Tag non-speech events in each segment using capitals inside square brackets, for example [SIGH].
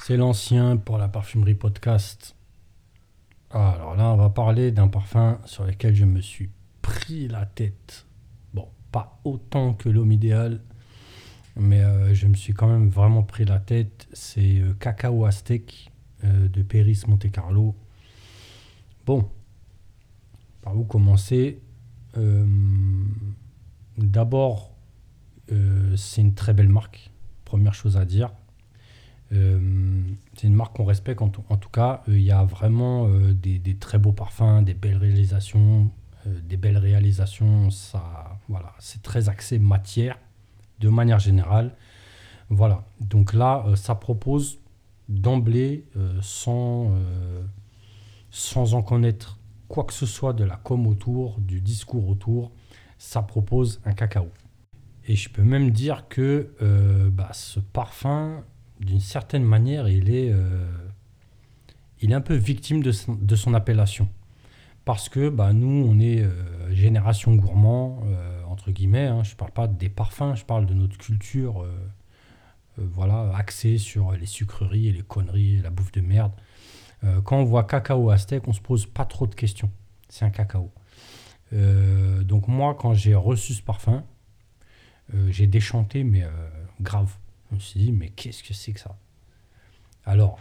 C'est l'ancien pour la parfumerie podcast. Ah, alors là, on va parler d'un parfum sur lequel je me suis pris la tête. Bon, pas autant que l'homme idéal, mais euh, je me suis quand même vraiment pris la tête. C'est euh, Cacao Aztec euh, de Péris Monte Carlo. Bon, par où commencer? D'abord, c'est une très belle marque, première chose à dire. Euh, c'est une marque qu'on respecte. En tout, cas, euh, il y a vraiment euh, des, des, très beaux parfums, des belles réalisations, des belles réalisations. Ça, voilà, c'est très axé matière de manière générale. Voilà. Donc là, ça propose d'emblée, sans, sans en connaître quoi que ce soit de la com autour, du discours autour, ça propose un cacao. Et je peux même dire que bah, ce parfum, d'une certaine manière, il est, euh, un peu victime de son, appellation. Parce que bah, nous, on est euh, génération gourmand, euh, entre guillemets. Hein. je ne parle pas des parfums, je parle de notre culture voilà, axée sur les sucreries et les conneries et la bouffe de merde. quand on voit cacao aztèque, on se pose pas trop de questions. C'est un cacao. donc moi, quand j'ai reçu ce parfum, j'ai déchanté, mais grave. Je me suis dit, mais qu'est-ce que c'est que ça? Alors,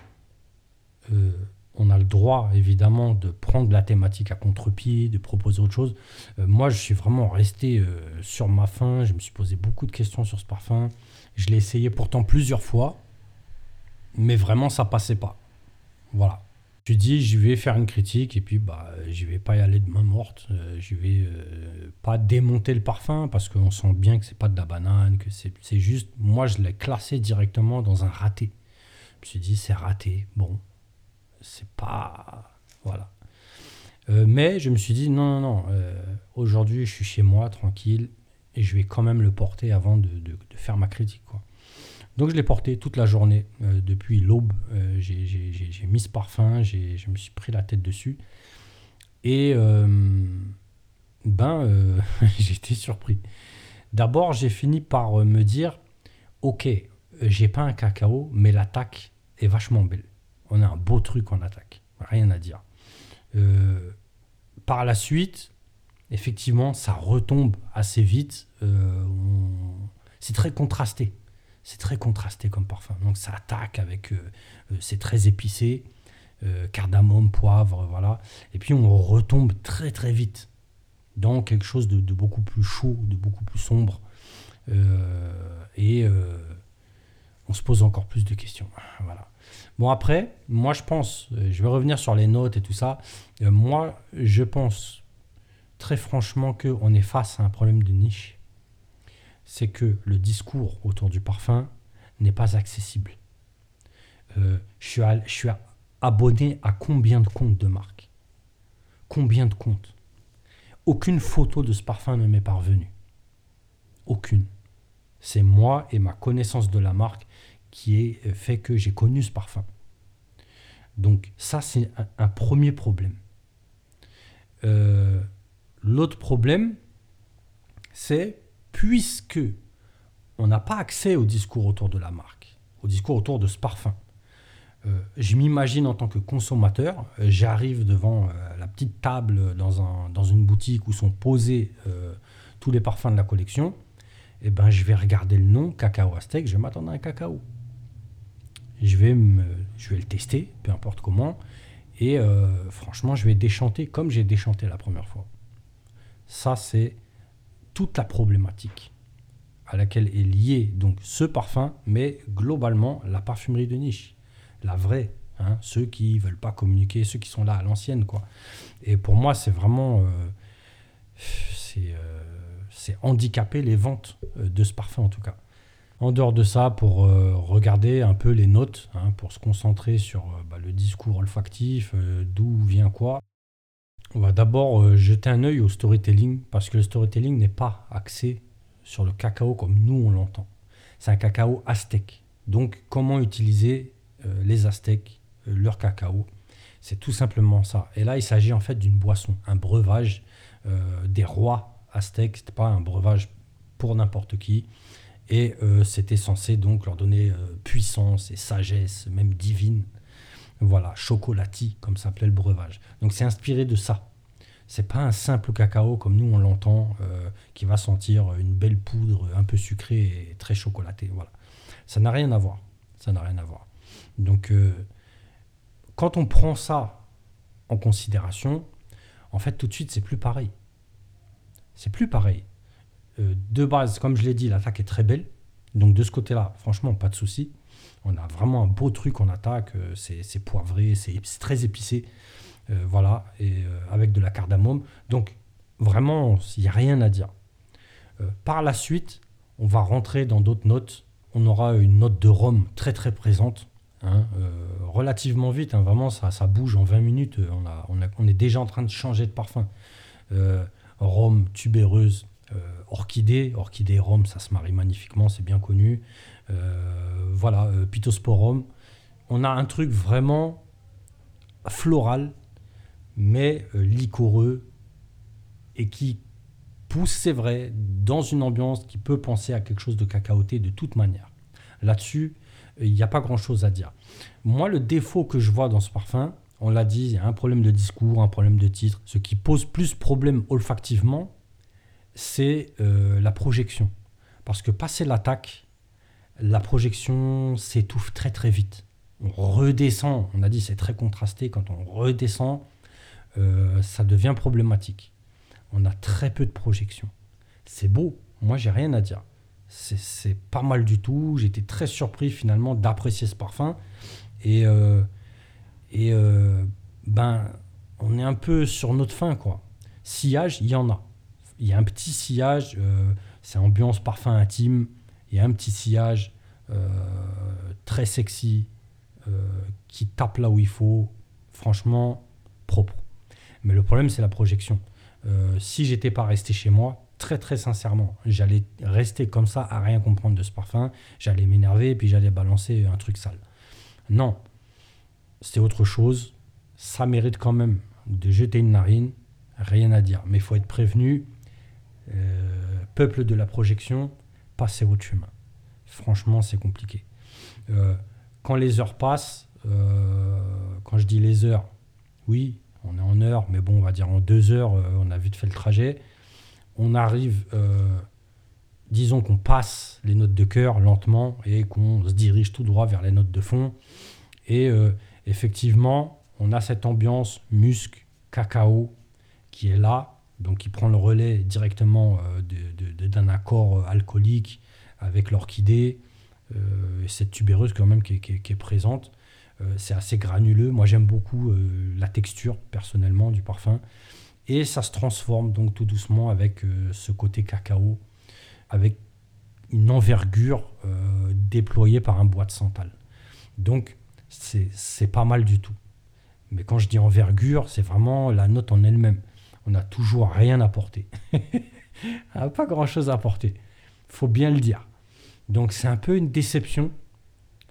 euh, on a le droit, évidemment, de prendre la thématique à contre-pied, de proposer autre chose. Euh, moi, je suis vraiment resté euh, sur ma faim. Je me suis posé beaucoup de questions sur ce parfum. Je l'ai essayé pourtant plusieurs fois, mais vraiment, ça passait pas. Voilà. Je dis, je vais faire une critique et puis bah, je vais pas y aller de main morte. Euh, je vais euh, pas démonter le parfum parce qu'on sent bien que c'est pas de la banane, que c'est juste. Moi, je l'ai classé directement dans un raté. Je me suis dit, c'est raté. Bon, c'est pas. Voilà. Euh, mais je me suis dit, non, non, non. Aujourd'hui, je suis chez moi, tranquille, et je vais quand même le porter avant de, de, de faire ma critique. Quoi. Donc je l'ai porté toute la journée, euh, depuis l'aube. Euh, j'ai mis ce parfum, je me suis pris la tête dessus. Et euh, ben, [LAUGHS] j'ai été surpris. D'abord, j'ai fini par me dire, ok, j'ai pas un cacao, mais l'attaque est vachement belle. On a un beau truc en attaque, rien à dire. par la suite, effectivement, ça retombe assez vite. C'est très contrasté c'est très contrasté comme parfum. Donc ça attaque avec, euh, euh, c'est très épicé, euh, cardamome, poivre, voilà. Et puis on retombe très très vite dans quelque chose de, beaucoup plus chaud, de beaucoup plus sombre. et on se pose encore plus de questions. Voilà. Bon après, moi je pense, je vais revenir sur les notes et tout ça. moi je pense très franchement qu'on est face à un problème de niche c'est que le discours autour du parfum n'est pas accessible. Euh, je, suis abonné à combien de comptes de marque? Combien de comptes? Aucune photo de ce parfum ne m'est parvenue. Aucune. C'est moi et ma connaissance de la marque qui est euh, fait que j'ai connu ce parfum. Donc ça, c'est un, premier problème. Euh, l'autre problème, c'est puisque on n'a pas accès au discours autour de la marque, au discours autour de ce parfum. Euh, je m'imagine en tant que consommateur, euh, j'arrive devant euh, la petite table dans, un, dans, une boutique où sont posés tous les parfums de la collection. Et eh ben, je vais regarder le nom cacao aztec, je vais m'attendre à un cacao. Je vais, je vais le tester, peu importe comment. Et franchement, je vais déchanter comme j'ai déchanté la première fois. Ça, c'est toute la problématique à laquelle est lié donc ce parfum, mais globalement la parfumerie de niche, la vraie, hein, ceux qui veulent pas communiquer, ceux qui sont là à l'ancienne quoi. Et pour moi c'est vraiment euh, euh, c'est handicaper les ventes euh, de ce parfum en tout cas. En dehors de ça, pour regarder un peu les notes, hein, pour se concentrer sur bah, le discours olfactif, d'où vient quoi, on va d'abord euh, jeter un œil au storytelling parce que le storytelling n'est pas axé sur le cacao comme nous on l'entend. C'est un cacao aztèque. Donc comment utiliser euh, les aztèques, euh, leur cacao? C'est tout simplement ça. Et là il s'agit en fait d'une boisson, un breuvage des rois aztèques. n'est pas un breuvage pour n'importe qui. Et c'était censé donc leur donner puissance et sagesse, même divine. Voilà, chocolati, comme s'appelait le breuvage. Donc c'est inspiré de ça. C'est pas un simple cacao comme nous on l'entend, euh, qui va sentir une belle poudre un peu sucrée et très chocolatée. Voilà. Ça n'a rien à voir. Ça n'a rien à voir. Donc quand on prend ça en considération, en fait tout de suite c'est plus pareil. C'est plus pareil. Euh, de base, comme je l'ai dit, l'attaque est très belle. Donc de ce côté-là, franchement, pas de souci. On a vraiment un beau truc en attaque. Euh, c'est poivré, c'est très épicé. Euh, voilà, et avec de la cardamome. Donc vraiment, il n'y a rien à dire. par la suite, on va rentrer dans d'autres notes. On aura une note de rhum très très présente. Hein, relativement vite, hein. vraiment ça, bouge en 20 minutes, on, on, est déjà en train de changer de parfum. rhum, tubéreuse, euh, orchidée, orchidée rhum, ça se marie magnifiquement, c'est bien connu. Euh, voilà, euh, Pittosporum. On a un truc vraiment floral, mais liquoreux, et qui pousse, c'est vrai, dans une ambiance qui peut penser à quelque chose de cacaoté de toute manière. Là-dessus, il n'y a pas grand-chose à dire. Moi, le défaut que je vois dans ce parfum, on l'a dit, il y a un problème de discours, un problème de titre. Ce qui pose plus problème olfactivement, c'est euh, la projection. Parce que passer l'attaque, la projection s'étouffe très très vite. On redescend, on a dit c'est très contrasté, quand on redescend, euh, ça devient problématique. On a très peu de projection. C'est beau, moi j'ai rien à dire. C'est pas mal du tout. J'étais très surpris finalement d'apprécier ce parfum. Et, euh, et ben, on est un peu sur notre fin quoi. Sillage, il y en a il y a un petit sillage, euh, c'est ambiance parfum intime, il y a un petit sillage euh, très sexy euh, qui tape là où il faut, franchement propre. Mais le problème c'est la projection. si j'étais pas resté chez moi, très très sincèrement, j'allais rester comme ça à rien comprendre de ce parfum, j'allais m'énerver et puis j'allais balancer un truc sale. Non, c'est autre chose. Ça mérite quand même de jeter une narine, rien à dire. Mais il faut être prévenu, euh, peuple de la projection, passez votre chemin. Franchement, c'est compliqué. Euh, quand les heures passent, euh, quand je dis les heures, oui, on est en heure, mais bon, on va dire en deux heures, on a vite fait le trajet. On arrive, disons qu'on passe les notes de cœur lentement et qu'on se dirige tout droit vers les notes de fond. Et effectivement, on a cette ambiance musc, cacao qui est là, donc il prend le relais directement euh, d'un accord euh, alcoolique avec l'orchidée, euh, et cette tubéreuse quand même qui, est présente. c'est assez granuleux. Moi j'aime beaucoup la texture personnellement du parfum. Et ça se transforme donc tout doucement avec ce côté cacao, avec une envergure déployée par un bois de santal. Donc c'est pas mal du tout. Mais quand je dis envergure, c'est vraiment la note en elle-même on n'a toujours rien apporté. on [LAUGHS] pas grand-chose à apporter. faut bien le dire. Donc c'est un peu une déception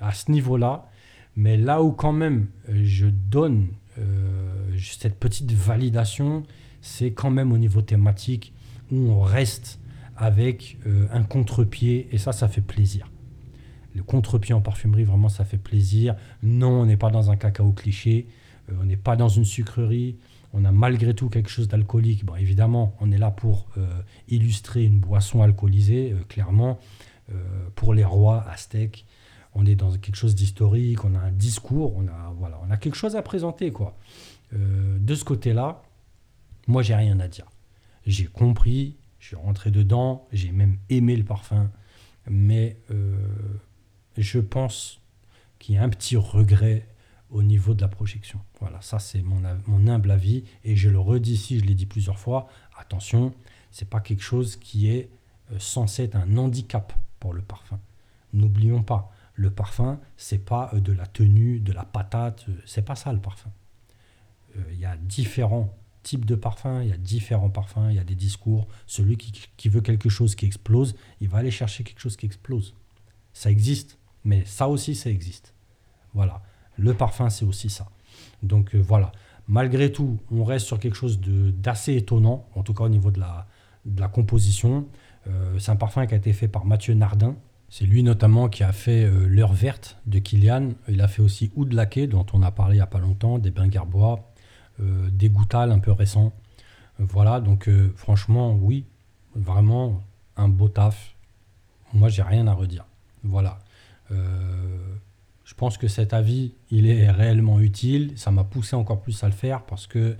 à ce niveau-là. Mais là où quand même euh, je donne euh, cette petite validation, c'est quand même au niveau thématique où on reste avec euh, un contre-pied et ça, ça fait plaisir. Le contre-pied en parfumerie, vraiment, ça fait plaisir. Non, on n'est pas dans un cacao cliché, on n'est pas dans une sucrerie, on a malgré tout quelque chose d'alcoolique. Bon, évidemment, on est là pour euh, illustrer une boisson alcoolisée, euh, clairement. Euh, pour les rois aztèques, on est dans quelque chose d'historique, on a un discours, on a, voilà, on a quelque chose à présenter. quoi. de ce côté-là, moi, j'ai rien à dire. J'ai compris, je suis rentré dedans, j'ai même aimé le parfum, mais je pense qu'il y a un petit regret au niveau de la projection. Voilà, ça c'est mon, humble avis et je le redis ici, je l'ai dit plusieurs fois, attention, c'est pas quelque chose qui est euh, censé être un handicap pour le parfum. N'oublions pas, le parfum, c'est pas euh, de la tenue, de la patate, euh, c'est pas ça le parfum. Il y a différents types de parfums, il y a différents parfums, il y a des discours. Celui qui veut quelque chose qui explose, il va aller chercher quelque chose qui explose. Ça existe, mais ça aussi, ça existe. Voilà. Le parfum, c'est aussi ça. Donc euh, voilà. Malgré tout, on reste sur quelque chose d'assez étonnant, en tout cas au niveau de la, composition. Euh, c'est un parfum qui a été fait par Mathieu Nardin, C'est lui notamment qui a fait euh, l'heure verte de Kilian. Il a fait aussi Oud dont on a parlé il n'y a pas longtemps, des Bingerbois, euh, des Goutal un peu récents. voilà, donc franchement, oui, vraiment un beau taf. Moi, j'ai rien à redire. Voilà. Je pense que cet avis, il est réellement utile. Ça m'a poussé encore plus à le faire parce que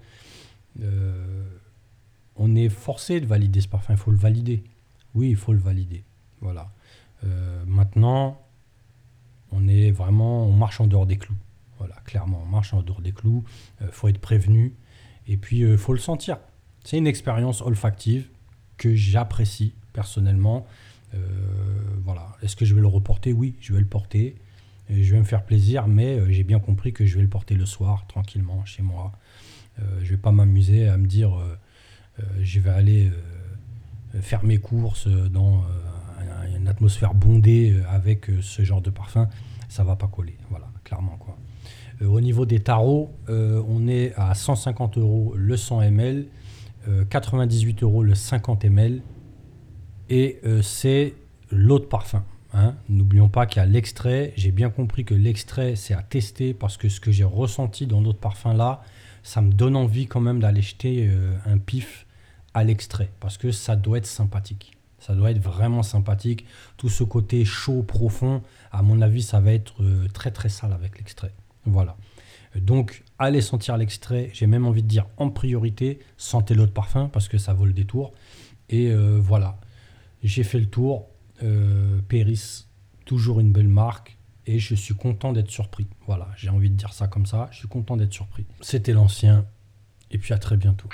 on est forcé de valider ce parfum. Il faut le valider. Oui, il faut le valider. Voilà. Euh, maintenant, on est vraiment, on marche en dehors des clous. Voilà, clairement, on marche en dehors des clous. Il euh, faut être prévenu. Et puis, il euh, faut le sentir. C'est une expérience olfactive que j'apprécie personnellement. voilà. Est-ce que je vais le reporter? Oui, je vais le porter. Je vais me faire plaisir, mais j'ai bien compris que je vais le porter le soir, tranquillement, chez moi. je vais pas m'amuser à me dire, je vais aller faire mes courses dans une atmosphère bondée euh, avec euh, ce genre de parfum, ça va pas coller. Voilà, clairement quoi. Euh, au niveau des tarots, on est à 150 euros le 100 ml, 98 euros le 50 ml, et c'est l'autre parfum. Hein. N'oublions pas qu'il y a l'extrait. J'ai bien compris que l'extrait, c'est à tester parce que ce que j'ai ressenti dans d'autres parfums là, ça me donne envie quand même d'aller jeter un pif à l'extrait parce que ça doit être sympathique. Ça doit être vraiment sympathique. Tout ce côté chaud, profond, à mon avis, ça va être euh, très très sale avec l'extrait. Voilà. Donc, allez sentir l'extrait. J'ai même envie de dire en priorité, sentez l'autre parfum parce que ça vaut le détour. Et euh, voilà. J'ai fait le tour. Euh, toujours une belle marque. Et je suis content d'être surpris. Voilà, j'ai envie de dire ça comme ça. Je suis content d'être surpris. C'était l'ancien. Et puis à très bientôt.